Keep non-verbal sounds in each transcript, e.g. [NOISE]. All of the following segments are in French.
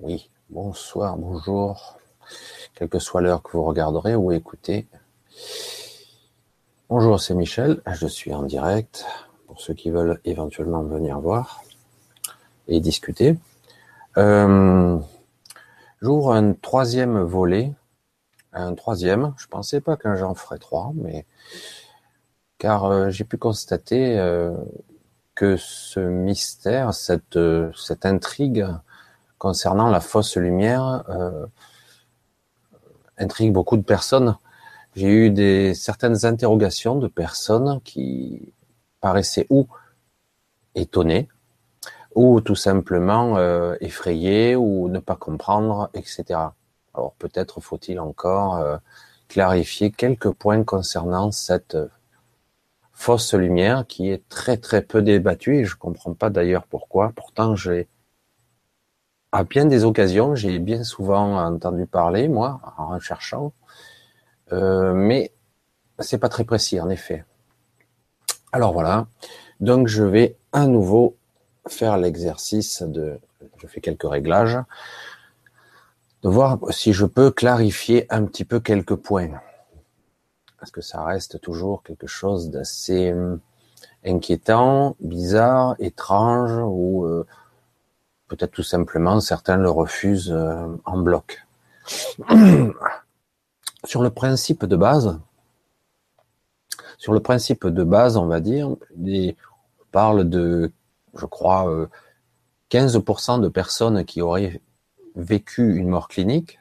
Oui, bonsoir, bonjour, quelle que soit l'heure que vous regarderez ou écoutez. Bonjour, c'est Michel, je suis en direct pour ceux qui veulent éventuellement venir voir et discuter. Euh, J'ouvre un troisième volet, un troisième, je pensais pas qu'un j'en ferais trois, mais car euh, j'ai pu constater euh, que ce mystère, cette intrigue concernant la fausse lumière euh, intrigue beaucoup de personnes. J'ai eu des certaines interrogations de personnes qui paraissaient ou étonnées, ou tout simplement euh, effrayées, ou ne pas comprendre, etc. Alors peut-être faut-il encore euh, clarifier quelques points concernant cette fausse lumière qui est très très peu débattue et je comprends pas d'ailleurs pourquoi. Pourtant j'ai à bien des occasions, j'ai bien souvent entendu parler, moi, en recherchant, euh, mais c'est pas très précis, en effet. Alors voilà, donc je vais à nouveau faire l'exercice de, je fais quelques réglages, de voir si je peux clarifier un petit peu quelques points. Parce que ça reste toujours quelque chose d'assez hum, inquiétant, bizarre, étrange, ou euh, Peut-être tout simplement certains le refusent euh, en bloc. [CLEARS THROAT] sur le principe de base, sur le principe de base, on va dire, on parle de, je crois, 15% euh, de personnes qui auraient vécu une mort clinique.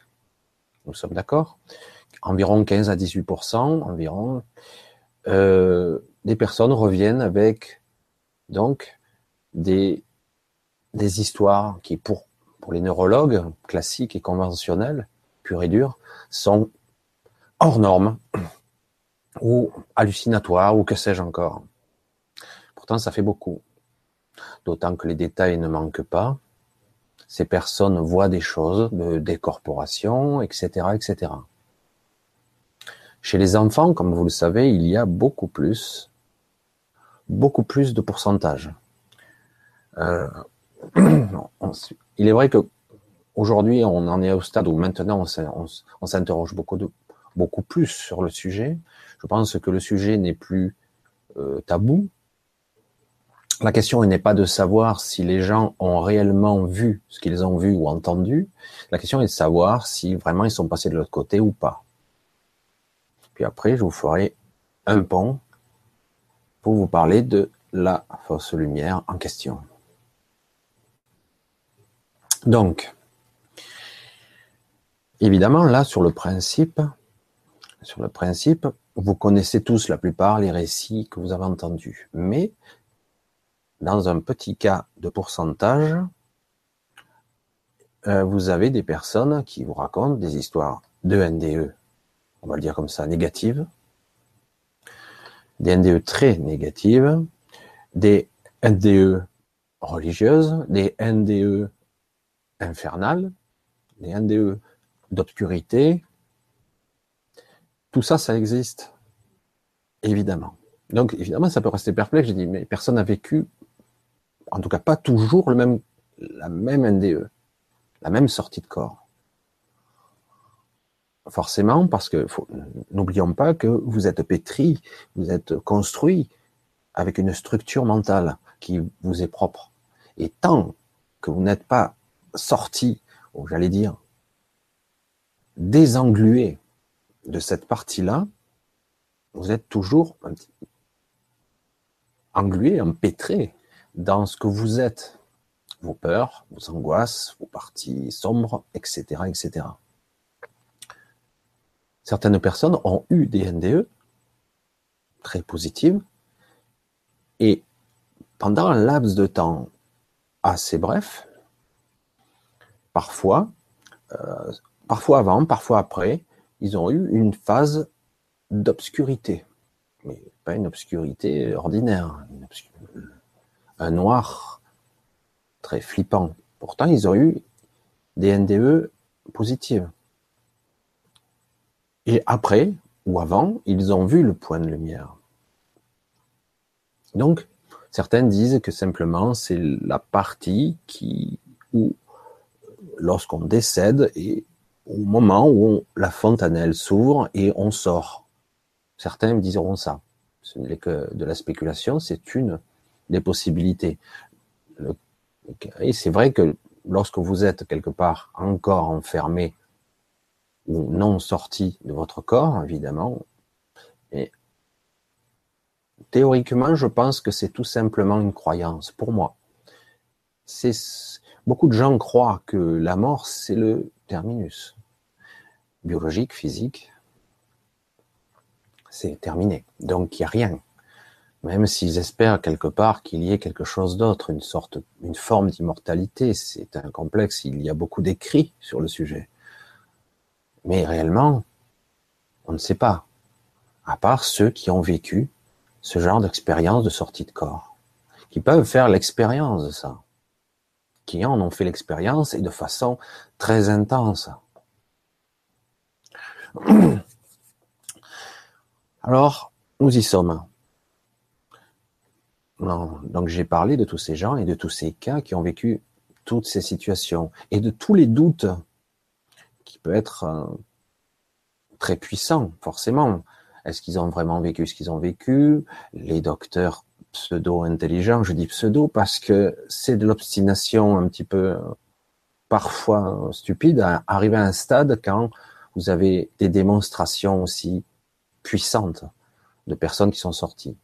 Nous sommes d'accord Environ 15 à 18%, environ. Euh, des personnes reviennent avec donc des des histoires qui, pour, les neurologues classiques et conventionnels, purs et durs, sont hors normes [CLEARS THROAT] ou hallucinatoires ou que sais-je encore. Pourtant, ça fait beaucoup. D'autant que les détails ne manquent pas. Ces personnes voient des choses, de décorporation, etc., etc. Chez les enfants, comme vous le savez, il y a beaucoup plus, beaucoup plus de pourcentage. Euh, [CLEARS THROAT] il est vrai que aujourd'hui, on en est au stade où maintenant on s'interroge beaucoup, plus sur le sujet. Je pense que le sujet n'est plus euh, tabou. La question n'est pas de savoir si les gens ont réellement vu ce qu'ils ont vu ou entendu. La question est de savoir si vraiment ils sont passés de l'autre côté ou pas. Puis après, je vous ferai un pont pour vous parler de la fausse lumière en question. Donc, évidemment, là, sur le principe, sur le principe, vous connaissez tous la plupart les récits que vous avez entendus. Mais, dans un petit cas de pourcentage, euh, vous avez des personnes qui vous racontent des histoires de NDE, on va le dire comme ça, négatives, des NDE très négatives, des NDE religieuses, des NDE infernal, les NDE d'obscurité, tout ça, ça existe. Évidemment. Donc, évidemment, ça peut rester perplexe. J'ai dit, mais personne n'a vécu, en tout cas pas toujours le même, la même NDE, la même sortie de corps. Forcément, parce que n'oublions pas que vous êtes pétri, vous êtes construit avec une structure mentale qui vous est propre. Et tant que vous n'êtes pas sorti, ou j'allais dire, désenglué de cette partie-là, vous êtes toujours englué, empêtré dans ce que vous êtes, vos peurs, vos angoisses, vos parties sombres, etc., etc. Certaines personnes ont eu des NDE très positives et pendant un laps de temps assez bref, parfois, euh, parfois avant, parfois après, ils ont eu une phase d'obscurité. Mais pas une obscurité ordinaire, un noir très flippant. Pourtant, ils ont eu des NDE positives. Et après, ou avant, ils ont vu le point de lumière. Donc, certains disent que simplement c'est la partie qui, où lorsqu'on décède et au moment où la fontanelle s'ouvre et on sort. Certains me diront ça. Ce n'est que de la spéculation, c'est une des possibilités. Et c'est vrai que lorsque vous êtes quelque part encore enfermé ou non sorti de votre corps, évidemment, et théoriquement, je pense que c'est tout simplement une croyance, pour moi. C'est, beaucoup de gens croient que la mort, c'est le terminus. Biologique, physique, c'est terminé. Donc, il n'y a rien. Même s'ils espèrent quelque part qu'il y ait quelque chose d'autre, une sorte, une forme d'immortalité, c'est un complexe. Il y a beaucoup d'écrits sur le sujet. Mais réellement, on ne sait pas. À part ceux qui ont vécu ce genre d'expérience de sortie de corps. Qui peuvent faire l'expérience de ça. Qui en ont fait l'expérience et de façon très intense. [CLEARS THROAT] Alors, nous y sommes. Donc j'ai parlé de tous ces gens et de tous ces cas qui ont vécu toutes ces situations et de tous les doutes qui peuvent être euh, très puissants, forcément. Est-ce qu'ils ont vraiment vécu ce qu'ils ont vécu? Les docteurs pseudo-intelligents, je dis pseudo parce que c'est de l'obstination un petit peu euh, parfois stupide à arriver à un stade quand vous avez des démonstrations aussi puissantes de personnes qui sont sorties.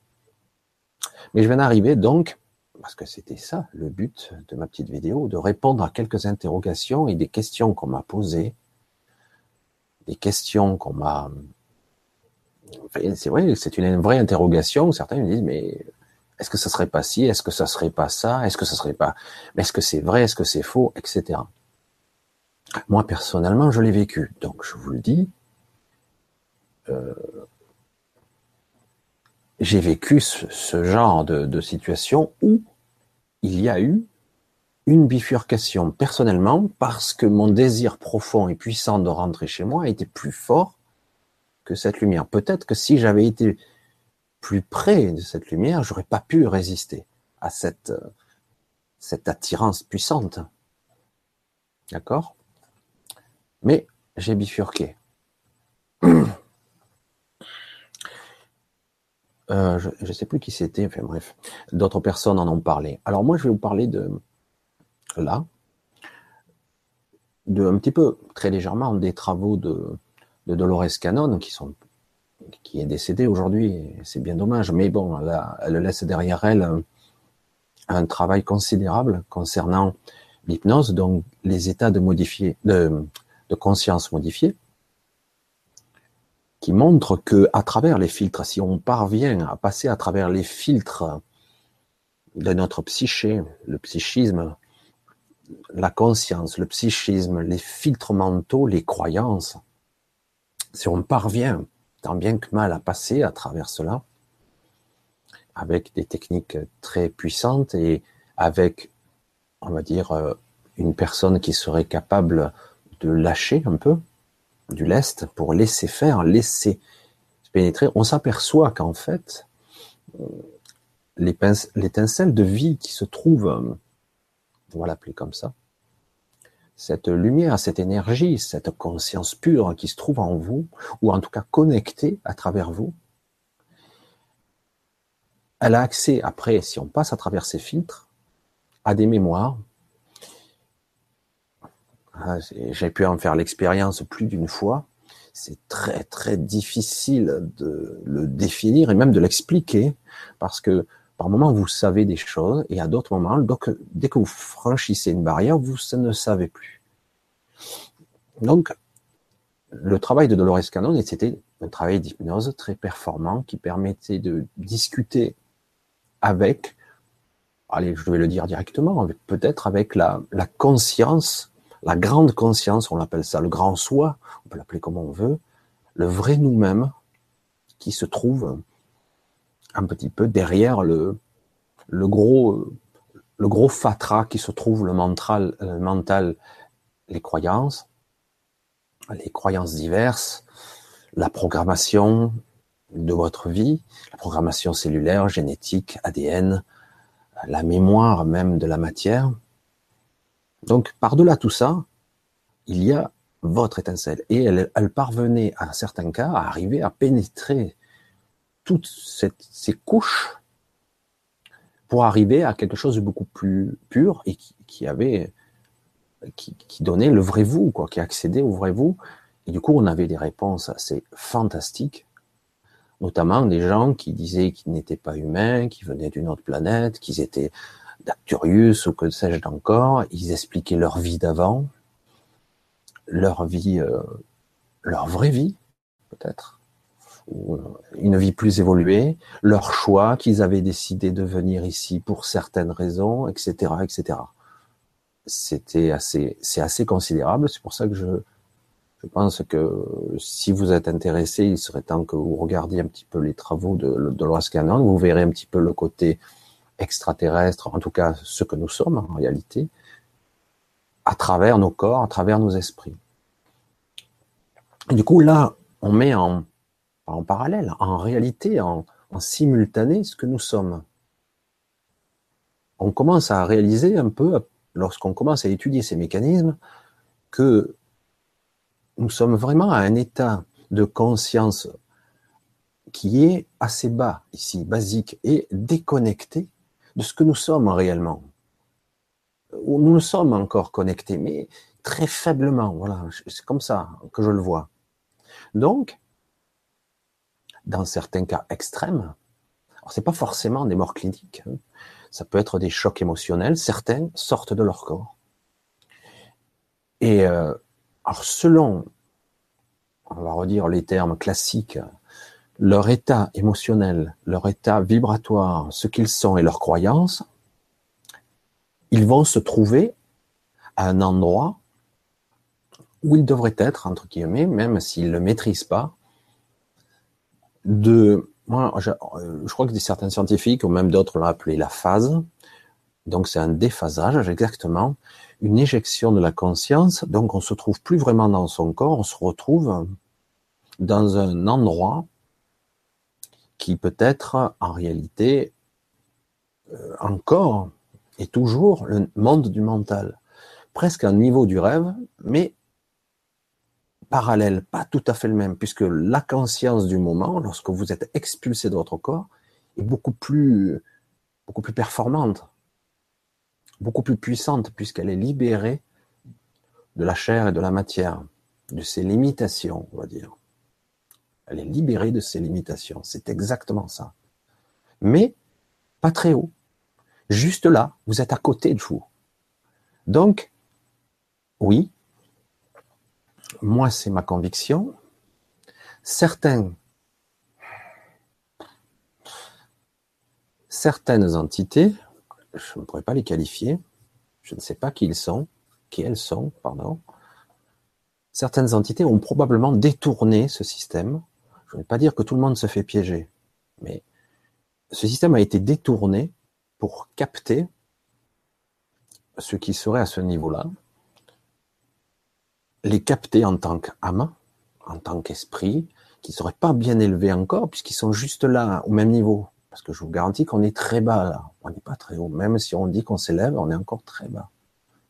Mais je viens d'arriver donc, parce que c'était ça le but de ma petite vidéo, de répondre à quelques interrogations et des questions qu'on m'a posées, des questions qu'on m'a... C'est c'est une vraie interrogation. Certains me disent, mais est-ce que ça serait pas ci? Est-ce que ça serait pas ça? Est-ce que ça serait pas est-ce que c'est vrai? Est-ce que c'est faux? Etc. Moi personnellement, je l'ai vécu. Donc je vous le dis. Euh, j'ai vécu ce, genre de, situation où il y a eu une bifurcation personnellement parce que mon désir profond et puissant de rentrer chez moi était plus fort que cette lumière. Peut-être que si j'avais été plus près de cette lumière, j'aurais pas pu résister à cette, cette attirance puissante. D'accord? Mais j'ai bifurqué. [CLEARS THROAT] Euh, je ne sais plus qui c'était, enfin bref, d'autres personnes en ont parlé. Alors moi, je vais vous parler de là, de un petit peu, très légèrement, des travaux de, de Dolores Cannon, qui sont qui est décédée aujourd'hui, c'est bien dommage, mais bon, elle, laisse derrière elle un, travail considérable concernant l'hypnose, donc les états de de, de conscience modifiés, qui montre que à travers les filtres, si on parvient à passer à travers les filtres de notre psyché, le psychisme, la conscience, le psychisme, les filtres mentaux, les croyances, si on parvient tant bien que mal à passer à travers cela, avec des techniques très puissantes et avec, on va dire, euh, une personne qui serait capable de lâcher un peu, du lest pour laisser faire, laisser pénétrer, on s'aperçoit qu'en fait, l'étincelle de vie qui se trouve, on va l'appeler comme ça, cette lumière, cette énergie, cette conscience pure qui se trouve en vous, ou en tout cas connectée à travers vous, elle a accès après, si on passe à travers ces filtres, à des mémoires, ah, j'ai pu en faire l'expérience plus d'une fois. C'est très très difficile de le définir et même de l'expliquer parce que par moments vous savez des choses et à d'autres moments, donc, dès que vous franchissez une barrière, vous ne savez plus. Donc, le travail de Dolores Cannon, c'était un travail d'hypnose très performant qui permettait de discuter avec, allez, je vais le dire directement, peut-être avec la, la conscience la grande conscience, on l'appelle ça, le grand soi, on peut l'appeler comme on veut, le vrai nous-mêmes qui se trouve un petit peu derrière le, le gros, le gros fatras qui se trouve le mental, le mental, les croyances, les croyances diverses, la programmation de votre vie, la programmation cellulaire, génétique, ADN, la mémoire même de la matière, donc, par-delà tout ça, il y a votre étincelle. Et elle, elle parvenait, à certains cas, à arriver à pénétrer toutes ces couches pour arriver à quelque chose de beaucoup plus pur et qui, avait, qui, qui, donnait le vrai vous, quoi, qui accédait au vrai vous. Et du coup, on avait des réponses assez fantastiques, notamment des gens qui disaient qu'ils n'étaient pas humains, qu'ils venaient d'une autre planète, qu'ils étaient d'Acturius ou que sais-je encore. Ils expliquaient leur vie d'avant, leur vie, euh, leur vraie vie, peut-être, ou une vie plus évoluée, leur choix qu'ils avaient décidé de venir ici pour certaines raisons, etc., etc. C'était assez, c'est assez considérable. C'est pour ça que je, je pense que si vous êtes intéressé, il serait temps que vous regardiez un petit peu les travaux de, de Lois Canon. Vous verrez un petit peu le côté extraterrestre, en tout cas ce que nous sommes en réalité, à travers nos corps, à travers nos esprits. Et du coup, là, on met en, en parallèle, en réalité, en, simultané ce que nous sommes. On commence à réaliser un peu, lorsqu'on commence à étudier ces mécanismes, que nous sommes vraiment à un état de conscience qui est assez bas ici, basique et déconnecté de ce que nous sommes réellement. Nous sommes encore connectés, mais très faiblement. Voilà, c'est comme ça que je le vois. Donc, dans certains cas extrêmes, alors c'est pas forcément des morts cliniques, hein. ça peut être des chocs émotionnels. Certains sortent de leur corps. Et euh, selon, on va redire les termes classiques, leur état émotionnel, leur état vibratoire, ce qu'ils sont et leurs croyances, ils vont se trouver à un endroit où ils devraient être, entre guillemets, même s'ils ne le maîtrisent pas, de, moi, je, je, crois que certains scientifiques, ou même d'autres l'ont appelé la phase, donc c'est un déphasage, exactement, une éjection de la conscience, donc on se trouve plus vraiment dans son corps, on se retrouve dans un endroit qui peut être en réalité euh, encore et toujours le monde du mental, presque un niveau du rêve, mais parallèle, pas tout à fait le même, puisque la conscience du moment, lorsque vous êtes expulsé de votre corps, est beaucoup plus, beaucoup plus performante, beaucoup plus puissante, puisqu'elle est libérée de la chair et de la matière, de ses limitations, on va dire. Elle est libérée de ses limitations. C'est exactement ça. Mais pas très haut. Juste là, vous êtes à côté de vous. Donc, oui, moi c'est ma conviction. Certaines entités, je ne pourrais pas les qualifier, je ne sais pas qui ils sont, qui elles sont, pardon. Certaines entités ont probablement détourné ce système je ne vais pas dire que tout le monde se fait piéger, mais ce système a été détourné pour capter ce qui serait à ce niveau-là, les capter en tant qu'âme, en tant qu'esprit, qui ne seraient pas bien élevés encore, puisqu'ils sont juste là, au même niveau. Parce que je vous garantis qu'on est très bas là. On n'est pas très haut. Même si on dit qu'on s'élève, on est encore très bas.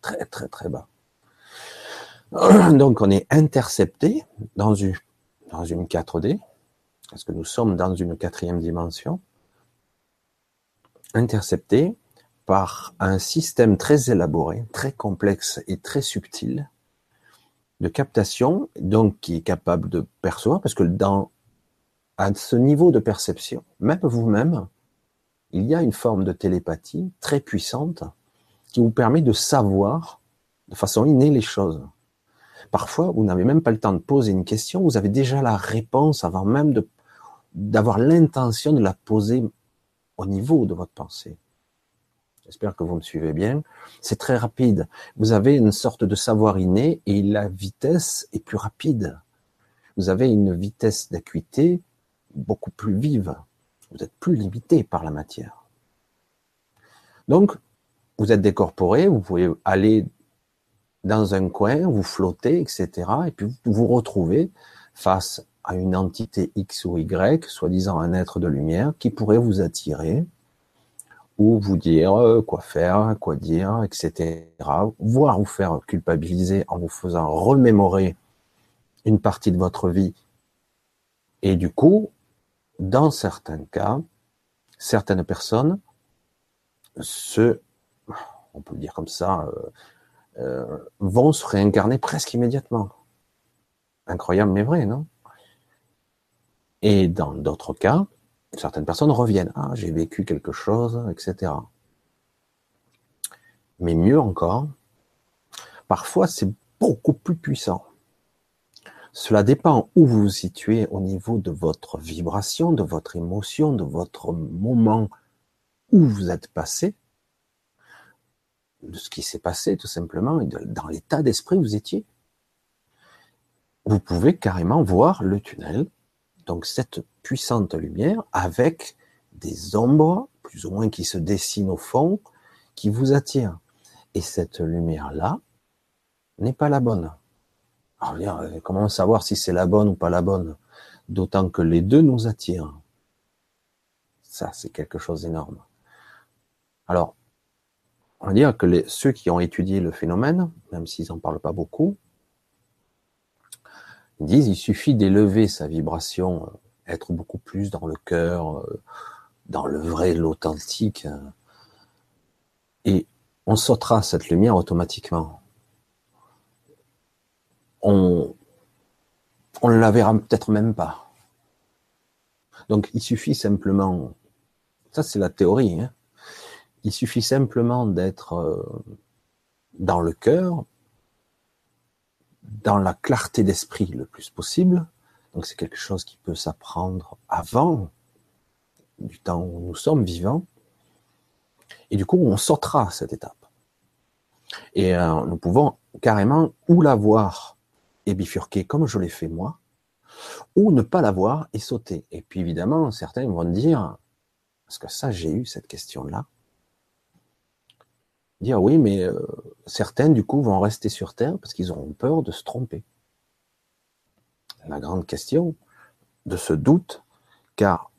Très, très, très bas. [CLEARS THROAT] Donc on est intercepté dans une, dans une 4D, parce que nous sommes dans une quatrième dimension, intercepté par un système très élaboré, très complexe et très subtil de captation, donc qui est capable de percevoir, parce que dans à ce niveau de perception, même vous-même, il y a une forme de télépathie très puissante qui vous permet de savoir de façon innée les choses. Parfois, vous n'avez même pas le temps de poser une question, vous avez déjà la réponse avant même d'avoir l'intention de la poser au niveau de votre pensée. J'espère que vous me suivez bien. C'est très rapide. Vous avez une sorte de savoir inné et la vitesse est plus rapide. Vous avez une vitesse d'acuité beaucoup plus vive. Vous êtes plus limité par la matière. Donc, vous êtes décorporé, vous pouvez aller dans un coin, vous flottez, etc. Et puis vous vous retrouvez face à une entité X ou Y, soi-disant un être de lumière, qui pourrait vous attirer, ou vous dire euh, quoi faire, quoi dire, etc. Voire vous faire culpabiliser en vous faisant remémorer une partie de votre vie. Et du coup, dans certains cas, certaines personnes se, on peut dire comme ça, euh, euh, vont se réincarner presque immédiatement. Incroyable mais vrai, non? Et dans d'autres cas, certaines personnes reviennent. Ah, j'ai vécu quelque chose, etc. Mais mieux encore, parfois c'est beaucoup plus puissant. Cela dépend où vous vous situez au niveau de votre vibration, de votre émotion, de votre moment où vous êtes passé, de ce qui s'est passé tout simplement, et dans l'état d'esprit où vous étiez. Vous pouvez carrément voir le tunnel, donc cette puissante lumière avec des ombres, plus ou moins qui se dessinent au fond, qui vous attirent. Et cette lumière-là n'est pas la bonne. Alors, euh, comment savoir si c'est la bonne ou pas la bonne? D'autant que les deux nous attirent. Ça, c'est quelque chose d'énorme. Alors, on va dire que ceux qui ont étudié le phénomène, même s'ils n'en parlent pas beaucoup, disent il suffit d'élever sa vibration, euh, être beaucoup plus dans le cœur, euh, dans le vrai, l'authentique, et on sautera cette lumière automatiquement on on ne la verra peut-être même pas. Donc il suffit simplement, ça c'est la théorie, hein. il suffit simplement d'être euh, dans le cœur, dans la clarté d'esprit le plus possible. Donc c'est quelque chose qui peut s'apprendre avant du temps où nous sommes vivants. Et du coup, on sautera cette étape. Et euh, nous pouvons carrément ou la voir et bifurquer comme je l'ai fait moi, ou ne pas l'avoir et sauter. Et puis évidemment, certains vont dire, parce que ça j'ai eu cette question-là, dire oui, mais euh, certains du coup vont rester sur Terre parce qu'ils auront peur de se tromper. La grande question de ce doute, car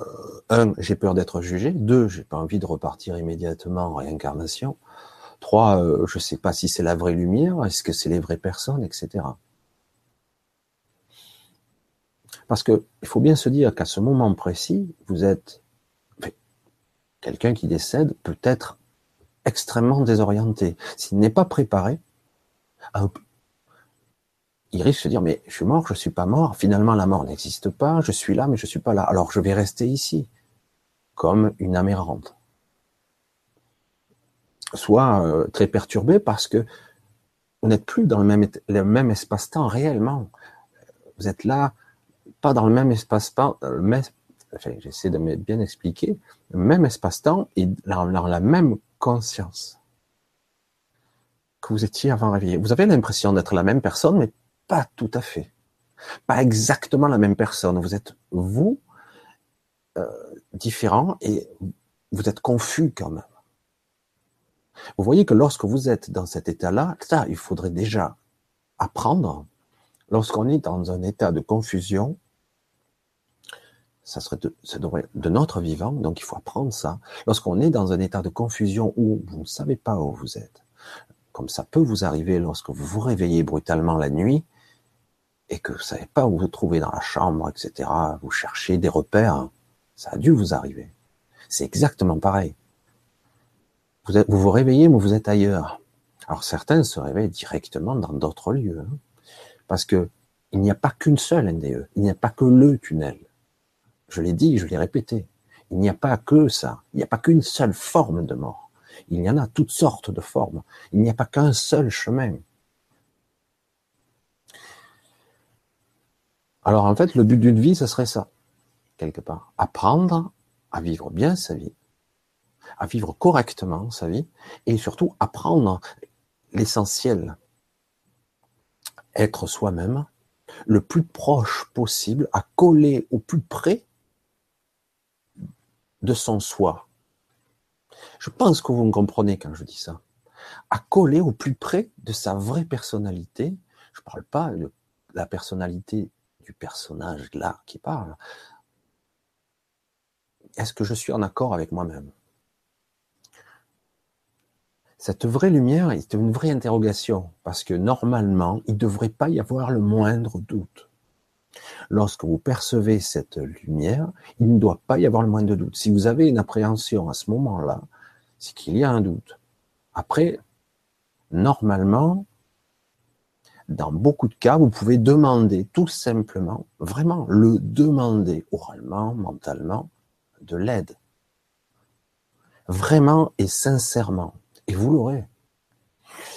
euh, un, j'ai peur d'être jugé, deux, j'ai pas envie de repartir immédiatement en réincarnation, Trois, euh, je ne sais pas si c'est la vraie lumière, est-ce que c'est les vraies personnes, etc. Parce que il faut bien se dire qu'à ce moment précis, vous êtes quelqu'un qui décède peut être extrêmement désorienté. S'il n'est pas préparé, il risque de se dire mais je suis mort, je suis pas mort. Finalement, la mort n'existe pas. Je suis là, mais je suis pas là. Alors je vais rester ici, comme une âme soit euh, très perturbé parce que vous n'êtes plus dans le même, espace-temps réellement. Vous êtes là, pas dans le même espace-temps, j'essaie de bien expliquer, le même espace-temps et dans, la même conscience que vous étiez avant réveillé. Vous avez l'impression d'être la même personne, mais pas tout à fait. Pas exactement la même personne. Vous êtes vous, euh, différent, et vous êtes confus quand même. Vous voyez que lorsque vous êtes dans cet état-là, ça, il faudrait déjà apprendre. Lorsqu'on est dans un état de confusion, ça serait de, ça devrait, de notre vivant, donc il faut apprendre ça. Lorsqu'on est dans un état de confusion où vous ne savez pas où vous êtes, comme ça peut vous arriver lorsque vous vous réveillez brutalement la nuit et que vous savez pas où vous trouvez dans la chambre, etc., vous cherchez des repères, ça a dû vous arriver. C'est exactement pareil. Vous, vous réveillez, mais vous êtes ailleurs. Alors certains se réveillent directement dans d'autres lieux, hein. parce que il n'y a pas qu'une seule NDE, il n'y a pas que le tunnel. Je l'ai dit, je l'ai répété. Il n'y a pas que ça. Il n'y a pas qu'une seule forme de mort. Il y en a toutes sortes de formes. Il n'y a pas qu'un seul chemin. Alors en fait, le but d'une vie, ce serait ça, quelque part. Apprendre à vivre bien sa vie, à vivre correctement sa vie et surtout apprendre l'essentiel. Être soi-même le plus proche possible, à coller au plus près de son soi. Je pense que vous me comprenez quand je dis ça. À coller au plus près de sa vraie personnalité. Je ne parle pas de la personnalité du personnage là qui parle. Est-ce que je suis en accord avec moi-même? Cette vraie lumière est une vraie interrogation, parce que normalement, il ne devrait pas y avoir le moindre doute. Lorsque vous percevez cette lumière, il ne doit pas y avoir le moindre doute. Si vous avez une appréhension à ce moment-là, c'est qu'il y a un doute. Après, normalement, dans beaucoup de cas, vous pouvez demander tout simplement, vraiment le demander oralement, mentalement, de l'aide. Vraiment et sincèrement. Et vous l'aurez.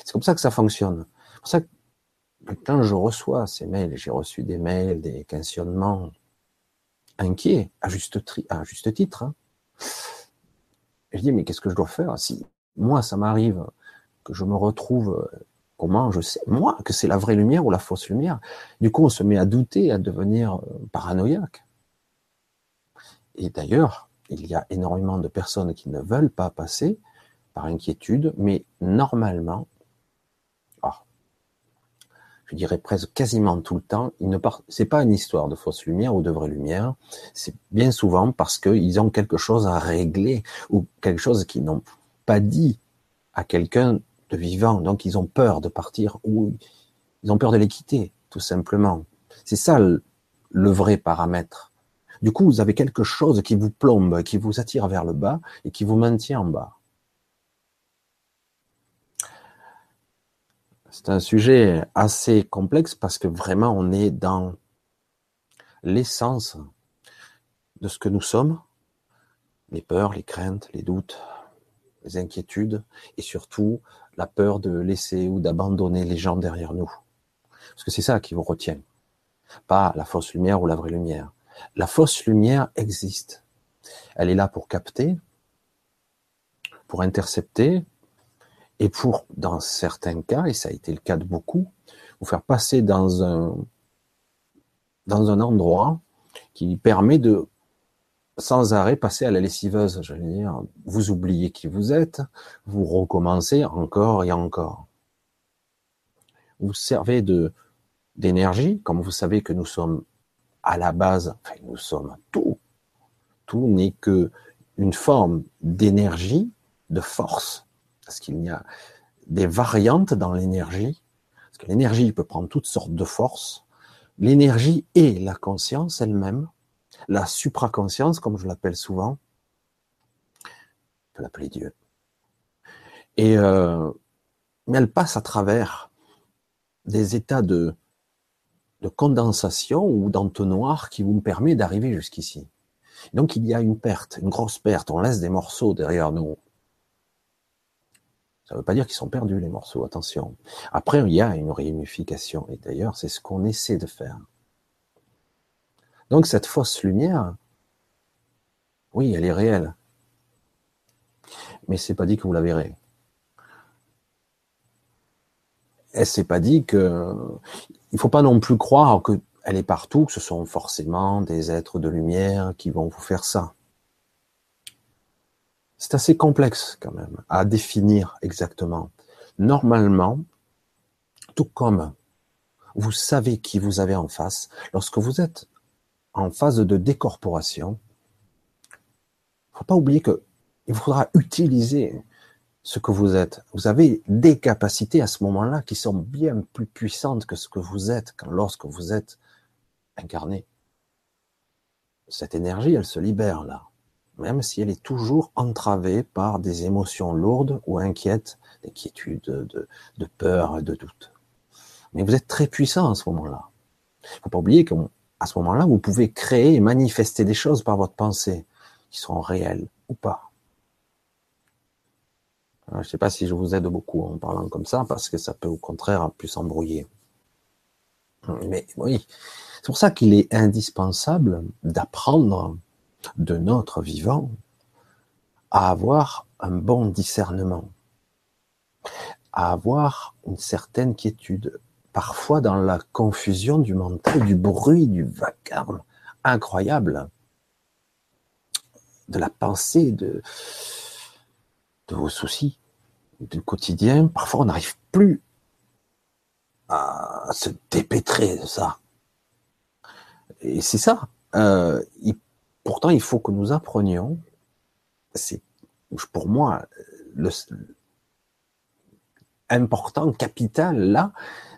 C'est comme ça que ça fonctionne. C'est pour ça que quand je reçois ces mails, j'ai reçu des mails, des questionnements inquiets, à juste, titre, hein. je dis, mais qu'est-ce que je dois faire? Si moi, ça m'arrive que je me retrouve, comment je sais, moi, que c'est la vraie lumière ou la fausse lumière. Du coup, on se met à douter, à devenir euh, paranoïaque. Et d'ailleurs, il y a énormément de personnes qui ne veulent pas passer par inquiétude, mais normalement, je dirais presque quasiment tout le temps, c'est pas une histoire de fausse lumière ou de vraie lumière, c'est bien souvent parce qu'ils ont quelque chose à régler ou quelque chose qu'ils n'ont pas dit à quelqu'un de vivant, donc ils ont peur de partir ou ils ont peur de les quitter, tout simplement. C'est ça le, le vrai paramètre. Du coup, vous avez quelque chose qui vous plombe, qui vous attire vers le bas et qui vous maintient en bas. C'est un sujet assez complexe parce que vraiment on est dans l'essence de ce que nous sommes, les peurs, les craintes, les doutes, les inquiétudes et surtout la peur de laisser ou d'abandonner les gens derrière nous. Parce que c'est ça qui vous retient, pas la fausse lumière ou la vraie lumière. La fausse lumière existe. Elle est là pour capter, pour intercepter, et pour, dans certains cas, et ça a été le cas de beaucoup, vous faire passer dans un, dans un endroit qui permet de, sans arrêt, passer à la lessiveuse, j'allais dire. Vous oubliez qui vous êtes, vous recommencez encore et encore. Vous servez d'énergie, comme vous savez que nous sommes à la base, enfin, nous sommes tout. Tout n'est que une forme d'énergie, de force, parce qu'il y a des variantes dans l'énergie, parce que l'énergie peut prendre toutes sortes de forces. L'énergie et la conscience elle-même, la supraconscience, comme je l'appelle souvent, on peut l'appeler Dieu. Et euh, mais elle passe à travers des états de, de condensation ou d'entonnoir qui vous permet d'arriver jusqu'ici. Donc il y a une perte, une grosse perte. On laisse des morceaux derrière nous. Ça ne veut pas dire qu'ils sont perdus, les morceaux, attention. Après, il y a une réunification, et d'ailleurs, c'est ce qu'on essaie de faire. Donc, cette fausse lumière, oui, elle est réelle. Mais c'est pas dit que vous la verrez. Et c'est pas dit que, il faut pas non plus croire qu'elle est partout, que ce sont forcément des êtres de lumière qui vont vous faire ça. C'est assez complexe quand même à définir exactement. Normalement, tout comme vous savez qui vous avez en face, lorsque vous êtes en phase de décorporation, faut pas oublier que il faudra utiliser ce que vous êtes. Vous avez des capacités à ce moment-là qui sont bien plus puissantes que ce que vous êtes quand lorsque vous êtes incarné. Cette énergie, elle se libère là même si elle est toujours entravée par des émotions lourdes ou inquiètes, d'inquiétude, de, de peur, de doute. Mais vous êtes très puissant à ce moment-là. Il faut pas oublier qu'à ce moment-là, vous pouvez créer et manifester des choses par votre pensée, qui seront réelles ou pas. je ne sais pas si je vous aide beaucoup en parlant comme ça, parce que ça peut au contraire plus embrouiller. Mais oui, c'est pour ça qu'il est indispensable d'apprendre de notre vivant à avoir un bon discernement, à avoir une certaine quiétude, parfois dans la confusion du mental, du bruit, du vacarme incroyable, de la pensée, de, vos soucis, du quotidien. Parfois, on n'arrive plus à se dépêtrer de ça. Et c'est ça. Euh, Pourtant, il faut que nous apprenions, c'est pour moi le, important, capital, là,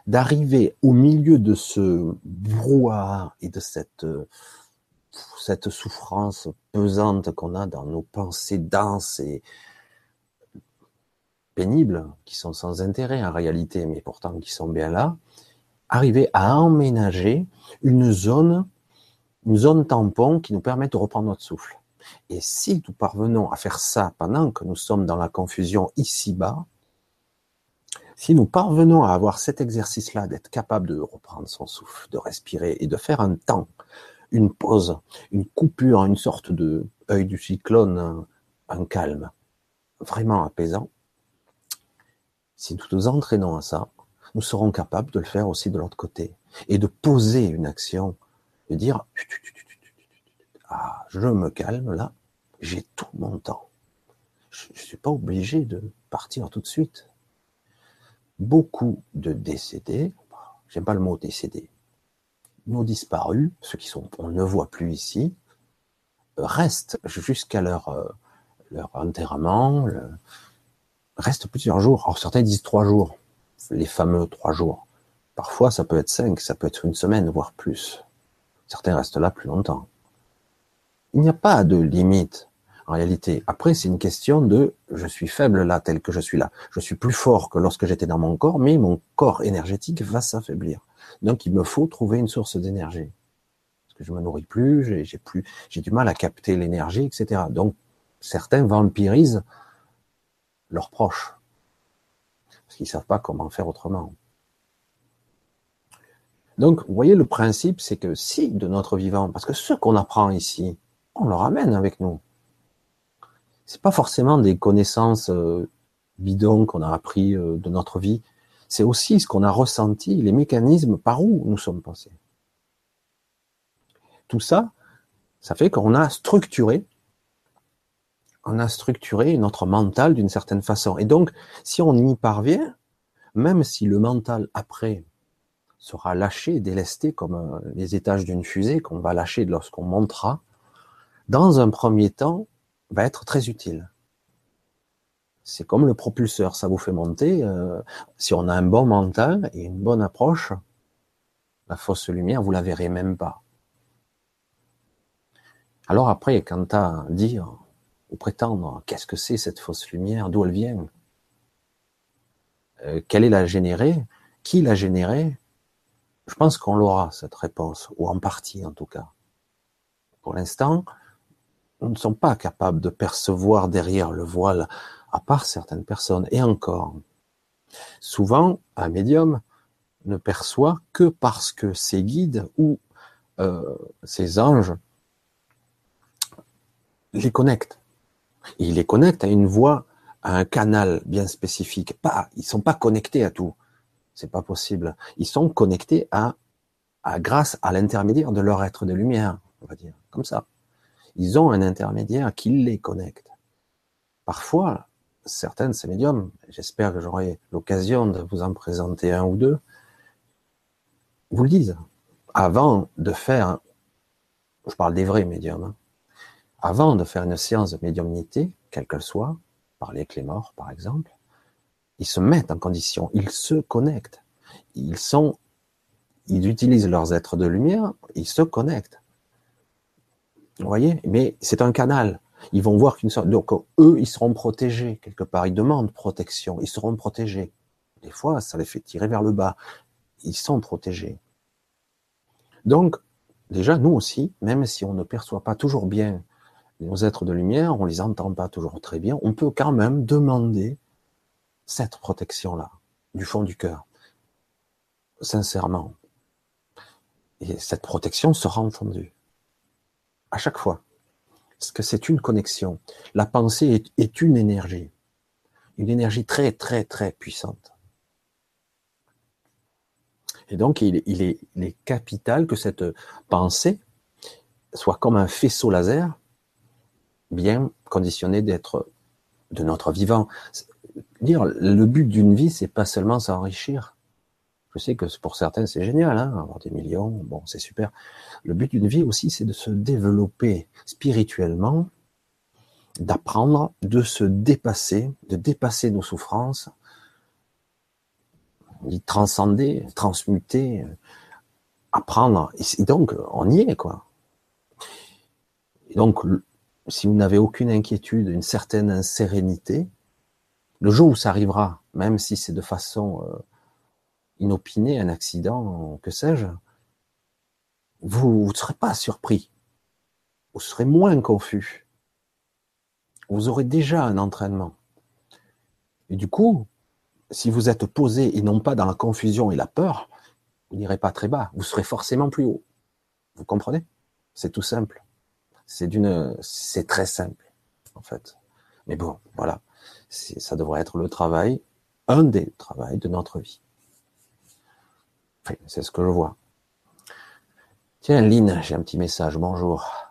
d'arriver au milieu de ce brouhaha et de cette, cette souffrance pesante qu'on a dans nos pensées denses et pénibles, qui sont sans intérêt en réalité, mais pourtant qui sont bien là, arriver à emménager une zone, une zone tampon qui nous permet de reprendre notre souffle. Et si nous parvenons à faire ça pendant que nous sommes dans la confusion ici-bas, si nous parvenons à avoir cet exercice-là, d'être capable de reprendre son souffle, de respirer et de faire un temps, une pause, une coupure, une sorte de œil du cyclone, un calme vraiment apaisant, si nous nous entraînons à ça, nous serons capables de le faire aussi de l'autre côté et de poser une action, de dire ah, je me calme là, j'ai tout mon temps. Je ne suis pas obligé de partir tout de suite. Beaucoup de décédés, j'aime pas le mot décédés, nos disparus, ceux qui sont, on ne voit plus ici, restent jusqu'à leur, euh, leur enterrement, restent plusieurs jours. Alors certains disent trois jours, les fameux trois jours. Parfois, ça peut être cinq, ça peut être une semaine, voire plus. Certains restent là plus longtemps. Il n'y a pas de limite en réalité. Après, c'est une question de je suis faible là, tel que je suis là. Je suis plus fort que lorsque j'étais dans mon corps, mais mon corps énergétique va s'affaiblir. Donc, il me faut trouver une source d'énergie. Parce que je me nourris plus, j'ai plus, j'ai du mal à capter l'énergie, etc. Donc, certains vampirisent leurs proches ils savent pas comment faire autrement. Donc, vous voyez, le principe, c'est que si de notre vivant, parce que ce qu'on apprend ici, on le ramène avec nous. C'est pas forcément des connaissances euh, bidons qu'on a appris euh, de notre vie. C'est aussi ce qu'on a ressenti, les mécanismes par où nous sommes passés. Tout ça, ça fait qu'on a structuré, on a structuré notre mental d'une certaine façon. Et donc, si on y parvient, même si le mental après sera lâché, délesté comme euh, les étages d'une fusée qu'on va lâcher lorsqu'on montera, dans un premier temps, va être très utile. C'est comme le propulseur, ça vous fait monter. Euh, si on a un bon mental et une bonne approche, la fausse lumière, vous la verrez même pas. Alors après, quant à dire ou prétendre qu'est-ce que c'est cette fausse lumière, d'où elle vient, euh, quelle est la générée, qui l'a générée, je pense qu'on l'aura, cette réponse, ou en partie en tout cas. Pour l'instant, nous ne sommes pas capables de percevoir derrière le voile, à part certaines personnes, et encore. Souvent, un médium ne perçoit que parce que ses guides ou euh, ses anges les connectent. il les connecte à une voix à un canal bien spécifique. Pas, ils sont pas connectés à tout. C'est pas possible. Ils sont connectés à, à grâce à l'intermédiaire de leur être de lumière, on va dire, comme ça. Ils ont un intermédiaire qui les connecte. Parfois, certains de ces médiums, j'espère que j'aurai l'occasion de vous en présenter un ou deux, vous le disent. Avant de faire, je parle des vrais médiums, hein, avant de faire une séance de médiumnité, quelle qu'elle soit, parler avec les morts, par exemple, ils se mettent en condition, ils se connectent, ils sont, ils utilisent leurs êtres de lumière, ils se connectent. Vous voyez Mais c'est un canal. Ils vont voir qu'une sorte. Donc, eux, ils seront protégés quelque part. Ils demandent protection. Ils seront protégés. Des fois, ça les fait tirer vers le bas. Ils sont protégés. Donc, déjà, nous aussi, même si on ne perçoit pas toujours bien nos êtres de lumière, on les entend pas toujours très bien, on peut quand même demander cette protection-là, du fond du cœur, sincèrement. Et cette protection sera entendue. À chaque fois. Parce que c'est une connexion. La pensée est, une énergie. Une énergie très, très, très puissante. Et donc, il, est, il est capital que cette pensée soit comme un faisceau laser bien conditionné d'être de notre vivant. Dire le but d'une vie, c'est pas seulement s'enrichir. Je sais que pour certains c'est génial, hein, avoir des millions, bon c'est super. Le but d'une vie aussi, c'est de se développer spirituellement, d'apprendre, de se dépasser, de dépasser nos souffrances, dit transcender, transmuter, apprendre. Et donc, on y est, quoi. Et donc, si vous n'avez aucune inquiétude, une certaine sérénité, le jour où ça arrivera, même si c'est de façon euh, inopinée, un accident, que sais-je, vous ne serez pas surpris. Vous serez moins confus. Vous aurez déjà un entraînement. Et du coup, si vous êtes posé et non pas dans la confusion et la peur, vous n'irez pas très bas. Vous serez forcément plus haut. Vous comprenez? C'est tout simple. C'est d'une, c'est très simple, en fait. Mais bon, voilà. Ça devrait être le travail, un des travaux de notre vie. C'est ce que je vois. Tiens, Lynn, j'ai un petit message. Bonjour.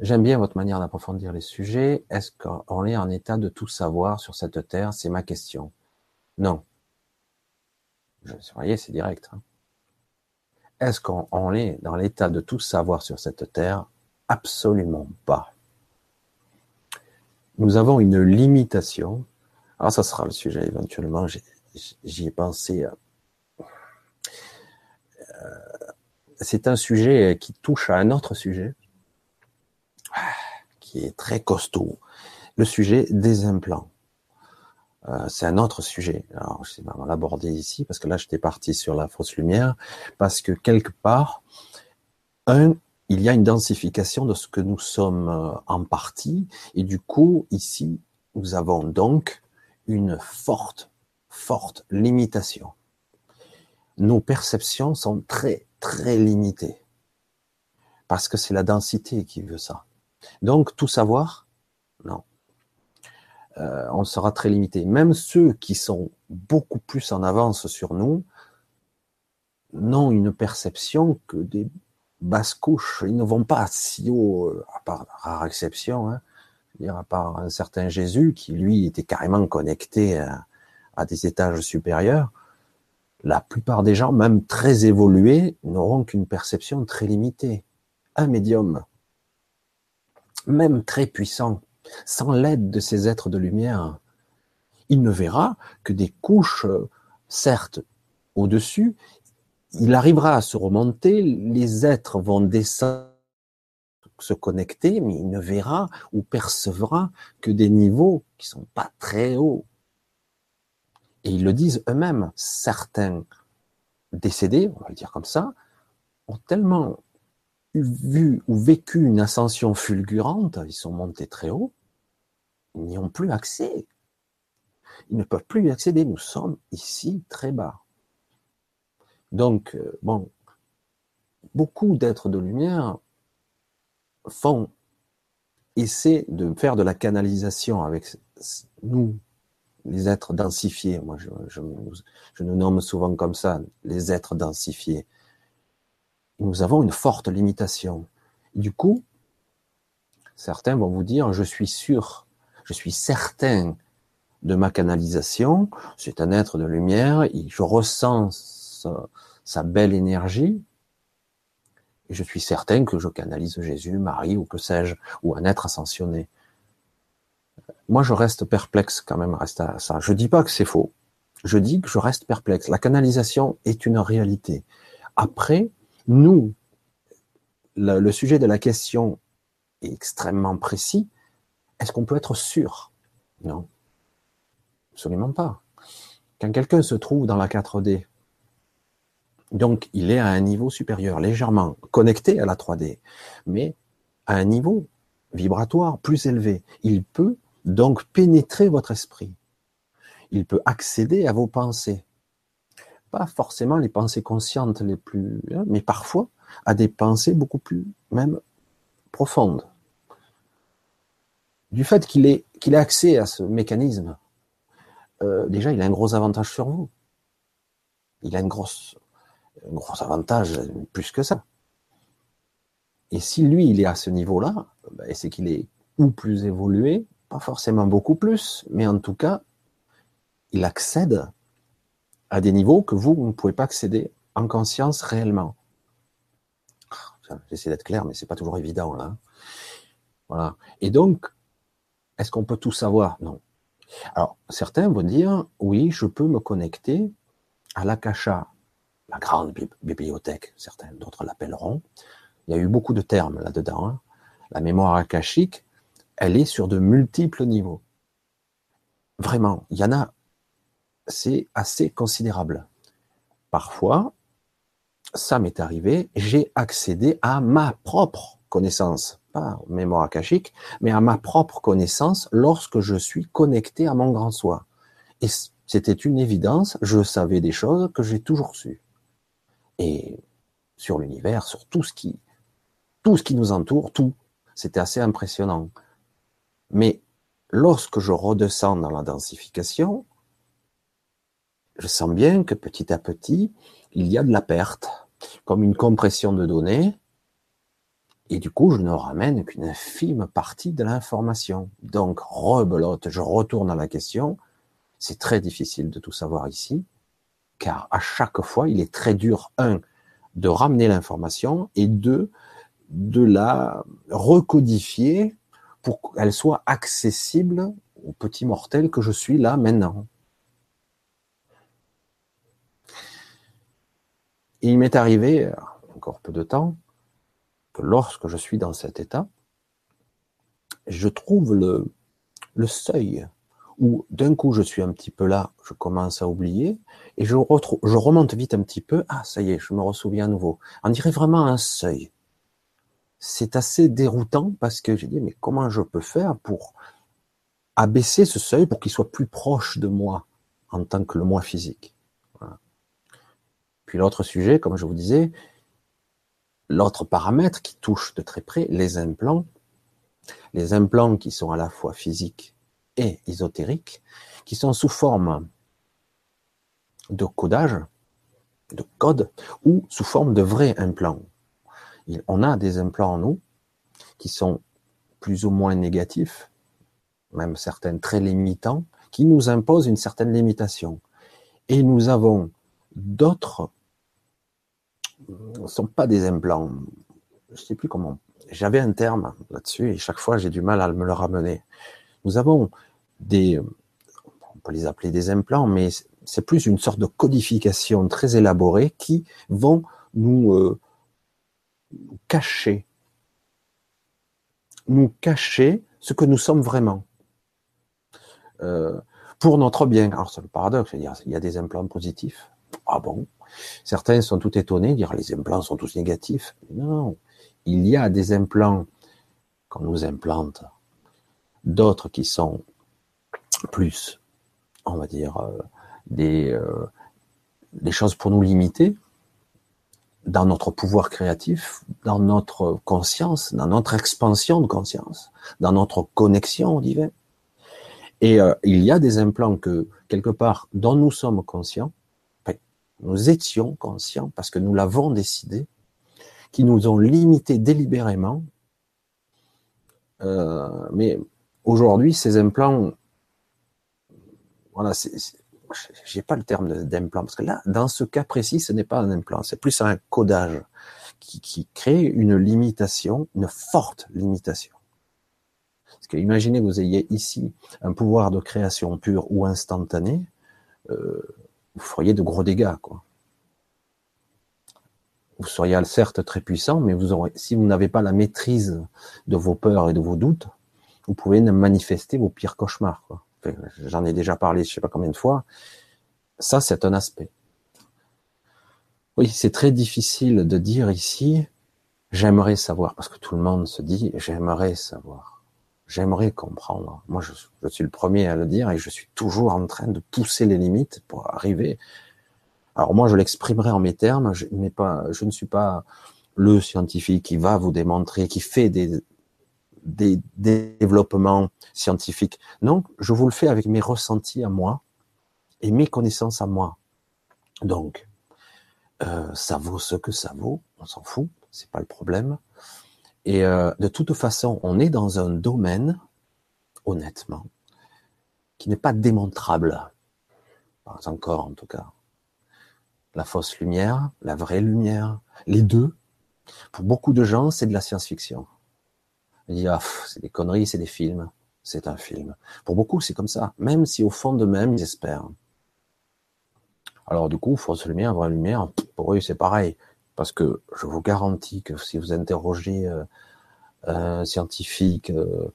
J'aime bien votre manière d'approfondir les sujets. Est-ce qu'on est en état de tout savoir sur cette terre? C'est ma question. Non. vous voyez, c'est direct. Hein. Est-ce qu'on est dans l'état de tout savoir sur cette terre? Absolument pas. Nous avons une limitation. Alors ça sera le sujet éventuellement, j'y ai pensé. Euh, c'est un sujet qui touche à un autre sujet, qui est très costaud. Le sujet des implants. Euh, c'est un autre sujet. Alors, je vais l'aborder ici parce que là, j'étais parti sur la fausse lumière parce que quelque part, un, il y a une densification de ce que nous sommes euh, en partie, et du coup, ici, nous avons donc une forte, forte limitation. Nos perceptions sont très, très limitées, parce que c'est la densité qui veut ça. Donc, tout savoir, non. Euh, on sera très limité. Même ceux qui sont beaucoup plus en avance sur nous n'ont une perception que des basse couche, ils ne vont pas si haut, euh, à part rare exception, hein, dire à part un certain Jésus qui lui était carrément connecté à, des étages supérieurs. La plupart des gens, même très évolués, n'auront qu'une perception très limitée. Un médium, même très puissant, sans l'aide de ces êtres de lumière, il ne verra que des couches, certes, au-dessus, il arrivera à se remonter, les êtres vont descendre, se connecter, mais il ne verra ou percevra que des niveaux qui sont pas très hauts. Et ils le disent eux-mêmes, certains décédés, on va le dire comme ça, ont tellement vu ou vécu une ascension fulgurante, ils sont montés très haut, ils n'y ont plus accès. Ils ne peuvent plus y accéder. Nous sommes ici très bas. Donc, euh, bon, beaucoup d'êtres de lumière font, essaient de faire de la canalisation avec nous, les êtres densifiés. Moi, je, je, nous nomme souvent comme ça, les êtres densifiés. Nous avons une forte limitation. Du coup, certains vont vous dire, je suis sûr, je suis certain de ma canalisation, c'est un être de lumière, je ressens sa, belle énergie, et je suis certain que je canalise Jésus, Marie ou que sais-je, ou un être ascensionné. Moi, je reste perplexe quand même, reste à ça. Je dis pas que c'est faux. Je dis que je reste perplexe. La canalisation est une réalité. Après, nous, le, le sujet de la question est extrêmement précis. Est-ce qu'on peut être sûr? Non. Absolument pas. Quand quelqu'un se trouve dans la 4D, donc, il est à un niveau supérieur, légèrement connecté à la 3D, mais à un niveau vibratoire plus élevé. Il peut donc pénétrer votre esprit. Il peut accéder à vos pensées. Pas forcément les pensées conscientes les plus, hein, mais parfois à des pensées beaucoup plus, même profondes. Du fait qu'il ait, accès à ce mécanisme, euh, déjà, il a un gros avantage sur vous. Il a un gros avantage plus que ça. Et si lui, il est à ce niveau-là, ben, c'est qu'il est ou plus évolué, pas forcément beaucoup plus, mais en tout cas, il accède à des niveaux que vous, ne pouvez pas accéder en conscience réellement. J'essaie d'être clair, mais c'est pas toujours évident là. Voilà. Et donc, est-ce qu'on peut tout savoir? Non. Alors, certains vont dire, oui, je peux me connecter à l'Akasha, la grande bibliothèque, certains d'autres l'appelleront. Il y a eu beaucoup de termes là-dedans. Hein. La mémoire akashique, elle est sur de multiples niveaux. Vraiment, il y en a, c'est assez considérable. Parfois, ça m'est arrivé, j'ai accédé à ma propre connaissance, pas mémoire akashique, mais à ma propre connaissance lorsque je suis connecté à mon grand soi. Et c'était une évidence, je savais des choses que j'ai toujours su. Et sur l'univers, sur tout ce qui, tout ce qui nous entoure, tout, c'était assez impressionnant. Mais lorsque je redescends dans la densification, je sens bien que petit à petit, il y a de la perte, comme une compression de données, et du coup, je ne ramène qu'une infime partie de l'information. Donc, rebelote, je retourne à la question. C'est très difficile de tout savoir ici, car à chaque fois, il est très dur, un, de ramener l'information, et deux, de la recodifier pour qu'elle soit accessible au petit mortel que je suis là maintenant. il m'est arrivé, encore peu de temps, que lorsque je suis dans cet état, je trouve le, le seuil où d'un coup je suis un petit peu là, je commence à oublier, et je, retrouve, je remonte vite un petit peu, ah ça y est, je me ressouviens à nouveau. On dirait vraiment un seuil. C'est assez déroutant parce que j'ai dit, mais comment je peux faire pour abaisser ce seuil pour qu'il soit plus proche de moi en tant que le moi physique? Puis l'autre sujet, comme je vous disais, l'autre paramètre qui touche de très près, les implants. Les implants qui sont à la fois physiques et ésotériques, qui sont sous forme de codage, de code, ou sous forme de vrais implants. On a des implants en nous qui sont plus ou moins négatifs, même certains très limitants, qui nous imposent une certaine limitation. Et nous avons d'autres ne sont pas des implants. Je ne sais plus comment. J'avais un terme là-dessus et chaque fois j'ai du mal à me le ramener. Nous avons des, on peut les appeler des implants, mais c'est plus une sorte de codification très élaborée qui vont nous, euh, cacher, nous cacher ce que nous sommes vraiment. Euh, pour notre bien. Alors c'est le paradoxe, il y a des implants positifs. Ah bon? Certains sont tout étonnés, dire les implants sont tous négatifs. Non, il y a des implants qu'on nous implante, d'autres qui sont plus, on va dire, euh, des, euh, des choses pour nous limiter dans notre pouvoir créatif, dans notre conscience, dans notre expansion de conscience, dans notre connexion au divin. Et euh, il y a des implants que, quelque part, dont nous sommes conscients, nous étions conscients, parce que nous l'avons décidé, qui nous ont limités délibérément. Euh, mais aujourd'hui, ces implants, voilà, j'ai pas le terme d'implant, parce que là, dans ce cas précis, ce n'est pas un implant, c'est plus un codage qui, qui, crée une limitation, une forte limitation. Parce que imaginez que vous ayez ici un pouvoir de création pure ou instantané, euh, vous feriez de gros dégâts, quoi. Vous seriez certes très puissant, mais vous aurez, si vous n'avez pas la maîtrise de vos peurs et de vos doutes, vous pouvez manifester vos pires cauchemars. J'en ai déjà parlé, je sais pas combien de fois. Ça, c'est un aspect. Oui, c'est très difficile de dire ici, j'aimerais savoir, parce que tout le monde se dit, j'aimerais savoir. J'aimerais comprendre. Moi, je, suis le premier à le dire et je suis toujours en train de pousser les limites pour arriver. Alors moi, je l'exprimerai en mes termes, je ne suis pas le scientifique qui va vous démontrer, qui fait des, des, développements scientifiques. Non, je vous le fais avec mes ressentis à moi et mes connaissances à moi. Donc, euh, ça vaut ce que ça vaut, on s'en fout, c'est pas le problème. Et euh, de toute façon, on est dans un domaine, honnêtement, qui n'est pas démontrable. Pas encore, en tout cas. La fausse lumière, la vraie lumière, les deux. Pour beaucoup de gens, c'est de la science-fiction. Ils disent, ah, c'est des conneries, c'est des films. C'est un film. Pour beaucoup, c'est comme ça. Même si au fond de même, ils espèrent. Alors du coup, fausse lumière, vraie lumière, pour eux c'est pareil. Parce que je vous garantis que si vous interrogez euh, un scientifique euh,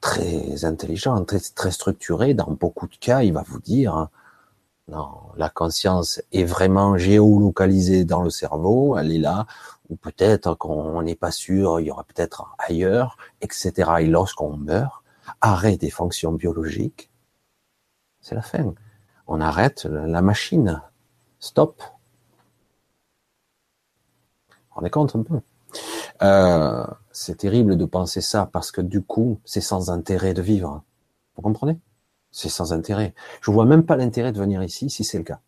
très intelligent, très, très structuré, dans beaucoup de cas, il va vous dire non, la conscience est vraiment géolocalisée dans le cerveau, elle est là, ou peut-être qu'on n'est pas sûr, il y aura peut-être ailleurs, etc. Et lorsqu'on meurt, arrêt des fonctions biologiques, c'est la fin. On arrête la machine. Stop. On est compte un peu. Euh, c'est terrible de penser ça parce que du coup, c'est sans intérêt de vivre. Vous comprenez? C'est sans intérêt. Je vois même pas l'intérêt de venir ici si c'est le cas.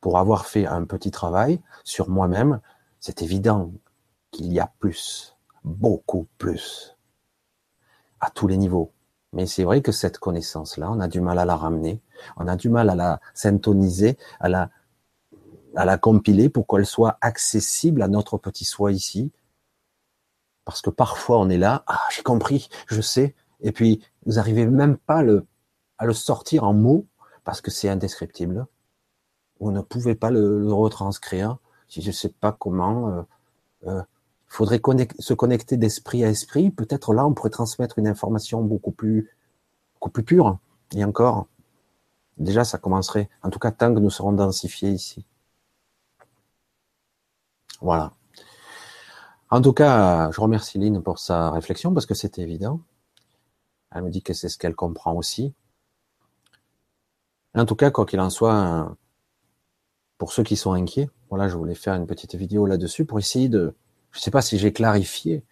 Pour avoir fait un petit travail sur moi-même, c'est évident qu'il y a plus, beaucoup plus, à tous les niveaux. Mais c'est vrai que cette connaissance-là, on a du mal à la ramener, on a du mal à la syntoniser, à la, à la compiler pour qu'elle soit accessible à notre petit soi ici. Parce que parfois on est là, ah j'ai compris, je sais, et puis vous n'arrivez même pas le, à le sortir en mots parce que c'est indescriptible. Vous ne pouvez pas le, retranscrire. Je ne sais pas comment, euh, euh, faudrait se connecter d'esprit à esprit. Peut-être là, on pourrait transmettre une information beaucoup plus, beaucoup plus pure. Et encore, déjà, ça commencerait. En tout cas, tant que nous serons densifiés ici. Voilà. En tout cas, je remercie Lynn pour sa réflexion parce que c'est évident. Elle me dit que c'est ce qu'elle comprend aussi. En tout cas, quoi qu'il en soit, pour ceux qui sont inquiets, voilà, je voulais faire une petite vidéo là-dessus pour essayer de, je ne sais pas si j'ai clarifié,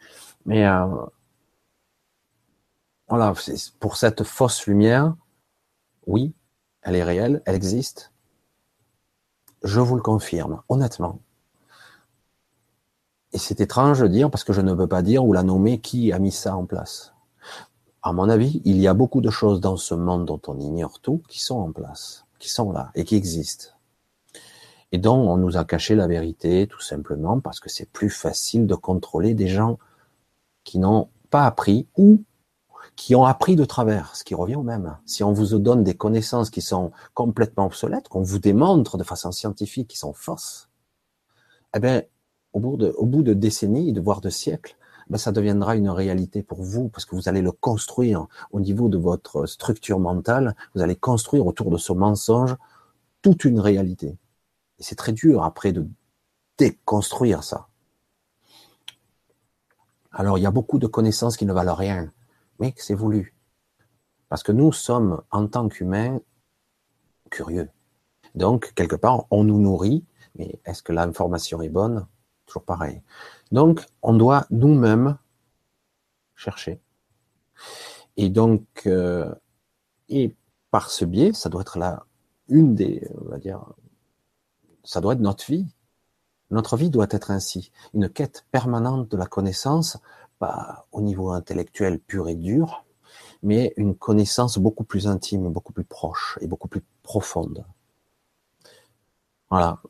mais euh, voilà, pour cette fausse lumière, oui, elle est réelle, elle existe. Je vous le confirme, honnêtement. Et c'est étrange de dire, parce que je ne peux pas dire ou la nommer qui a mis ça en place. À mon avis, il y a beaucoup de choses dans ce monde dont on ignore tout qui sont en place, qui sont là et qui existent et dont on nous a caché la vérité tout simplement parce que c'est plus facile de contrôler des gens qui n'ont pas appris ou qui ont appris de travers, ce qui revient au même. Si on vous donne des connaissances qui sont complètement obsolètes, qu'on vous démontre de façon scientifique qui sont fausses, eh bien, au bout de, au bout de décennies, voire de siècles, ben ça deviendra une réalité pour vous parce que vous allez le construire au niveau de votre structure mentale. Vous allez construire autour de ce mensonge toute une réalité. Et c'est très dur après de déconstruire ça. Alors il y a beaucoup de connaissances qui ne valent rien, mais c'est voulu. Parce que nous sommes, en tant qu'humains, curieux. Donc, quelque part, on nous nourrit, mais est-ce que l'information est bonne? Toujours pareil. Donc, on doit nous-mêmes chercher. Et donc, euh, et par ce biais, ça doit être là une des, on va dire, ça doit être notre vie. Notre vie doit être ainsi, une quête permanente de la connaissance, pas au niveau intellectuel pur et dur, mais une connaissance beaucoup plus intime, beaucoup plus proche et beaucoup plus profonde. Voilà.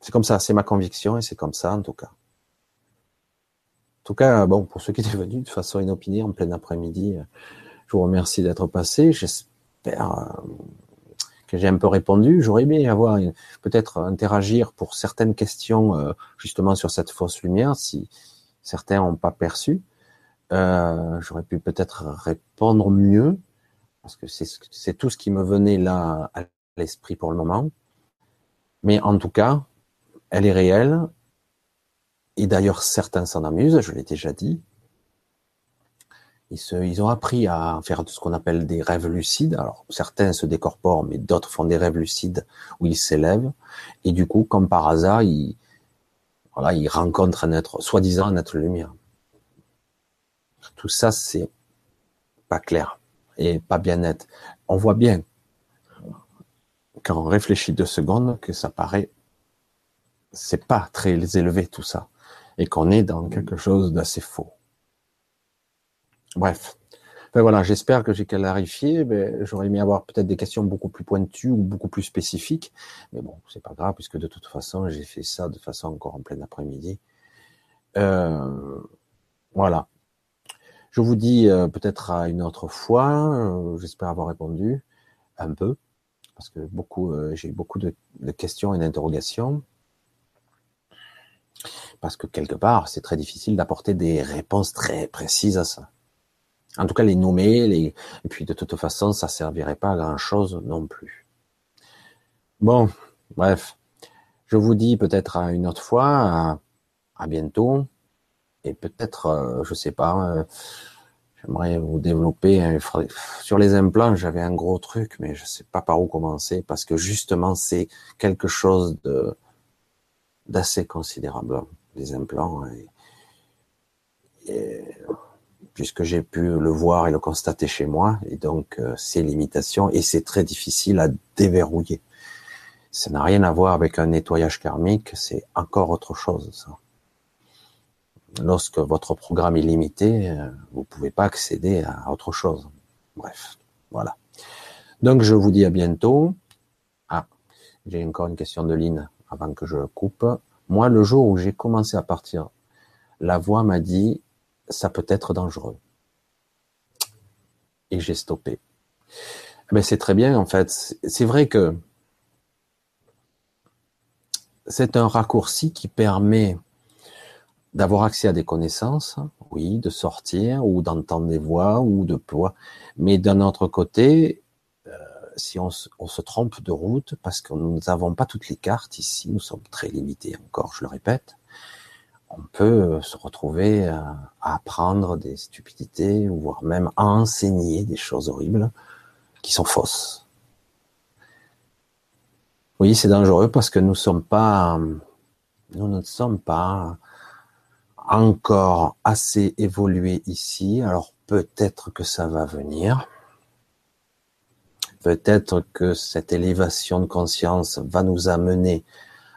C'est comme ça, c'est ma conviction et c'est comme ça en tout cas. En tout cas, bon, pour ceux qui étaient venus de façon inopinée en plein après-midi, je vous remercie d'être passé. J'espère euh, que j'ai un peu répondu. J'aurais aimé avoir peut-être interagir pour certaines questions euh, justement sur cette fausse lumière, si certains n'ont pas perçu. Euh, J'aurais pu peut-être répondre mieux parce que c'est tout ce qui me venait là à l'esprit pour le moment. Mais en tout cas, elle est réelle. Et d'ailleurs, certains s'en amusent, je l'ai déjà dit. Ils, ont appris à faire ce qu'on appelle des rêves lucides. Alors certains se décorporent, mais d'autres font des rêves lucides où ils s'élèvent. Et du coup, comme par hasard, ils, voilà, ils rencontrent un être, soi-disant un être lumière. Tout ça, c'est pas clair et pas bien net. On voit bien, quand on réfléchit deux secondes, que ça paraît, c'est pas très élevé tout ça, et qu'on est dans quelque chose d'assez faux. Bref. Ben voilà, j'espère que j'ai clarifié. Ben, j'aurais aimé avoir peut-être des questions beaucoup plus pointues ou beaucoup plus spécifiques. Mais bon, c'est pas grave, puisque de toute façon, j'ai fait ça de façon encore en plein après-midi. Euh, voilà. Je vous dis euh, peut-être à une autre fois. Euh, j'espère avoir répondu un peu. parce que beaucoup, j'ai eu beaucoup de, questions et d'interrogations, parce que quelque part, c'est très difficile d'apporter des réponses très précises à ça. En tout cas, les nommer, les... et puis de toute façon, ça servirait pas à grand chose non plus. Bon, bref, je vous dis peut-être à une autre fois, à, bientôt, et peut-être, euh, je sais pas, euh, j'aimerais vous développer sur les implants. J'avais un gros truc, mais je sais pas par où commencer parce que justement, c'est quelque chose de d'assez considérable les implants. et puisque j'ai pu le voir et le constater chez moi, et donc euh, c'est limitations, et c'est très difficile à déverrouiller. Ça n'a rien à voir avec un nettoyage karmique, c'est encore autre chose. Ça. Lorsque votre programme est limité, euh, vous pouvez pas accéder à autre chose. Bref, voilà. Donc je vous dis à bientôt. Ah, j'ai encore une question de Lynn avant que je coupe. Moi, le jour où j'ai commencé à partir, la voix m'a dit ça peut être dangereux. Et j'ai stoppé. Mais c'est très bien en fait. C'est vrai que c'est un raccourci qui permet d'avoir accès à des connaissances, oui, de sortir ou d'entendre des voix ou de poids. Mais d'un autre côté, euh, si on se, trompe de route, parce que nous n'avons pas toutes les cartes ici, nous sommes très limités encore, je le répète, on peut se retrouver à, apprendre des stupidités, voire même à enseigner des choses horribles qui sont fausses. Oui, c'est dangereux parce que nous pas, nous ne sommes pas encore assez évolués ici. Alors peut-être que ça va venir. Peut-être que cette élévation de conscience va nous amener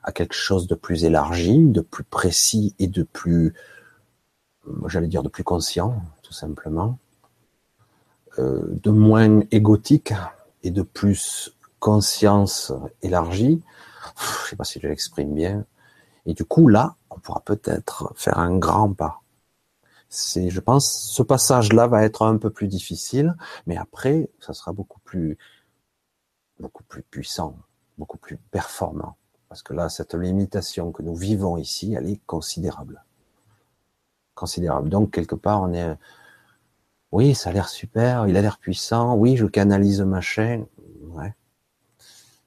à quelque chose de plus élargi, de plus précis et de plus, j'allais dire, de plus conscient, tout simplement, euh, de moins égotique et de plus conscience élargie. Je sais pas si je l'exprime bien. Et du coup, là, on pourra peut-être faire un grand pas. C'est, je pense, ce passage-là va être un peu plus difficile, mais après, ça sera beaucoup plus, beaucoup plus puissant, beaucoup plus performant. Parce que là, cette limitation que nous vivons ici, elle est considérable. Considérable. Donc, quelque part, on est, oui, ça a l'air super, il a l'air puissant, oui, je canalise ma chaîne, ouais.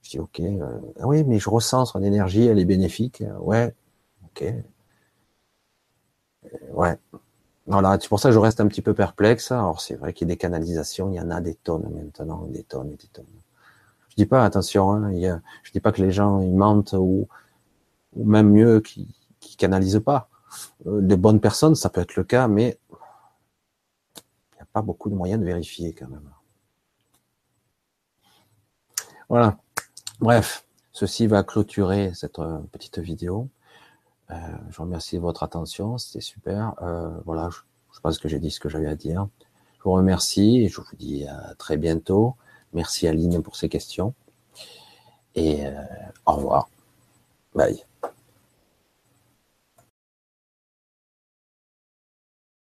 Je dis, ok, euh, oui, mais je ressens son énergie, elle est bénéfique, ouais, ok. Euh, ouais. Voilà, c'est pour ça que je reste un petit peu perplexe. Alors, c'est vrai qu'il y a des canalisations, il y en a des tonnes maintenant, des tonnes et des tonnes. Je dis pas attention, hein, il je dis pas que les gens ils mentent ou, même mieux qui qui canalisent pas. Euh, les bonnes personnes, ça peut être le cas, mais il n'y a pas beaucoup de moyens de vérifier quand même. Voilà. Bref, ceci va clôturer cette euh, petite vidéo. Euh, je remercie votre attention, c'était super. Voilà, je, je pense que j'ai dit ce que j'avais à dire. Je vous remercie et je vous dis à très bientôt. Merci Aline pour ces questions. Et euh, au revoir. Bye.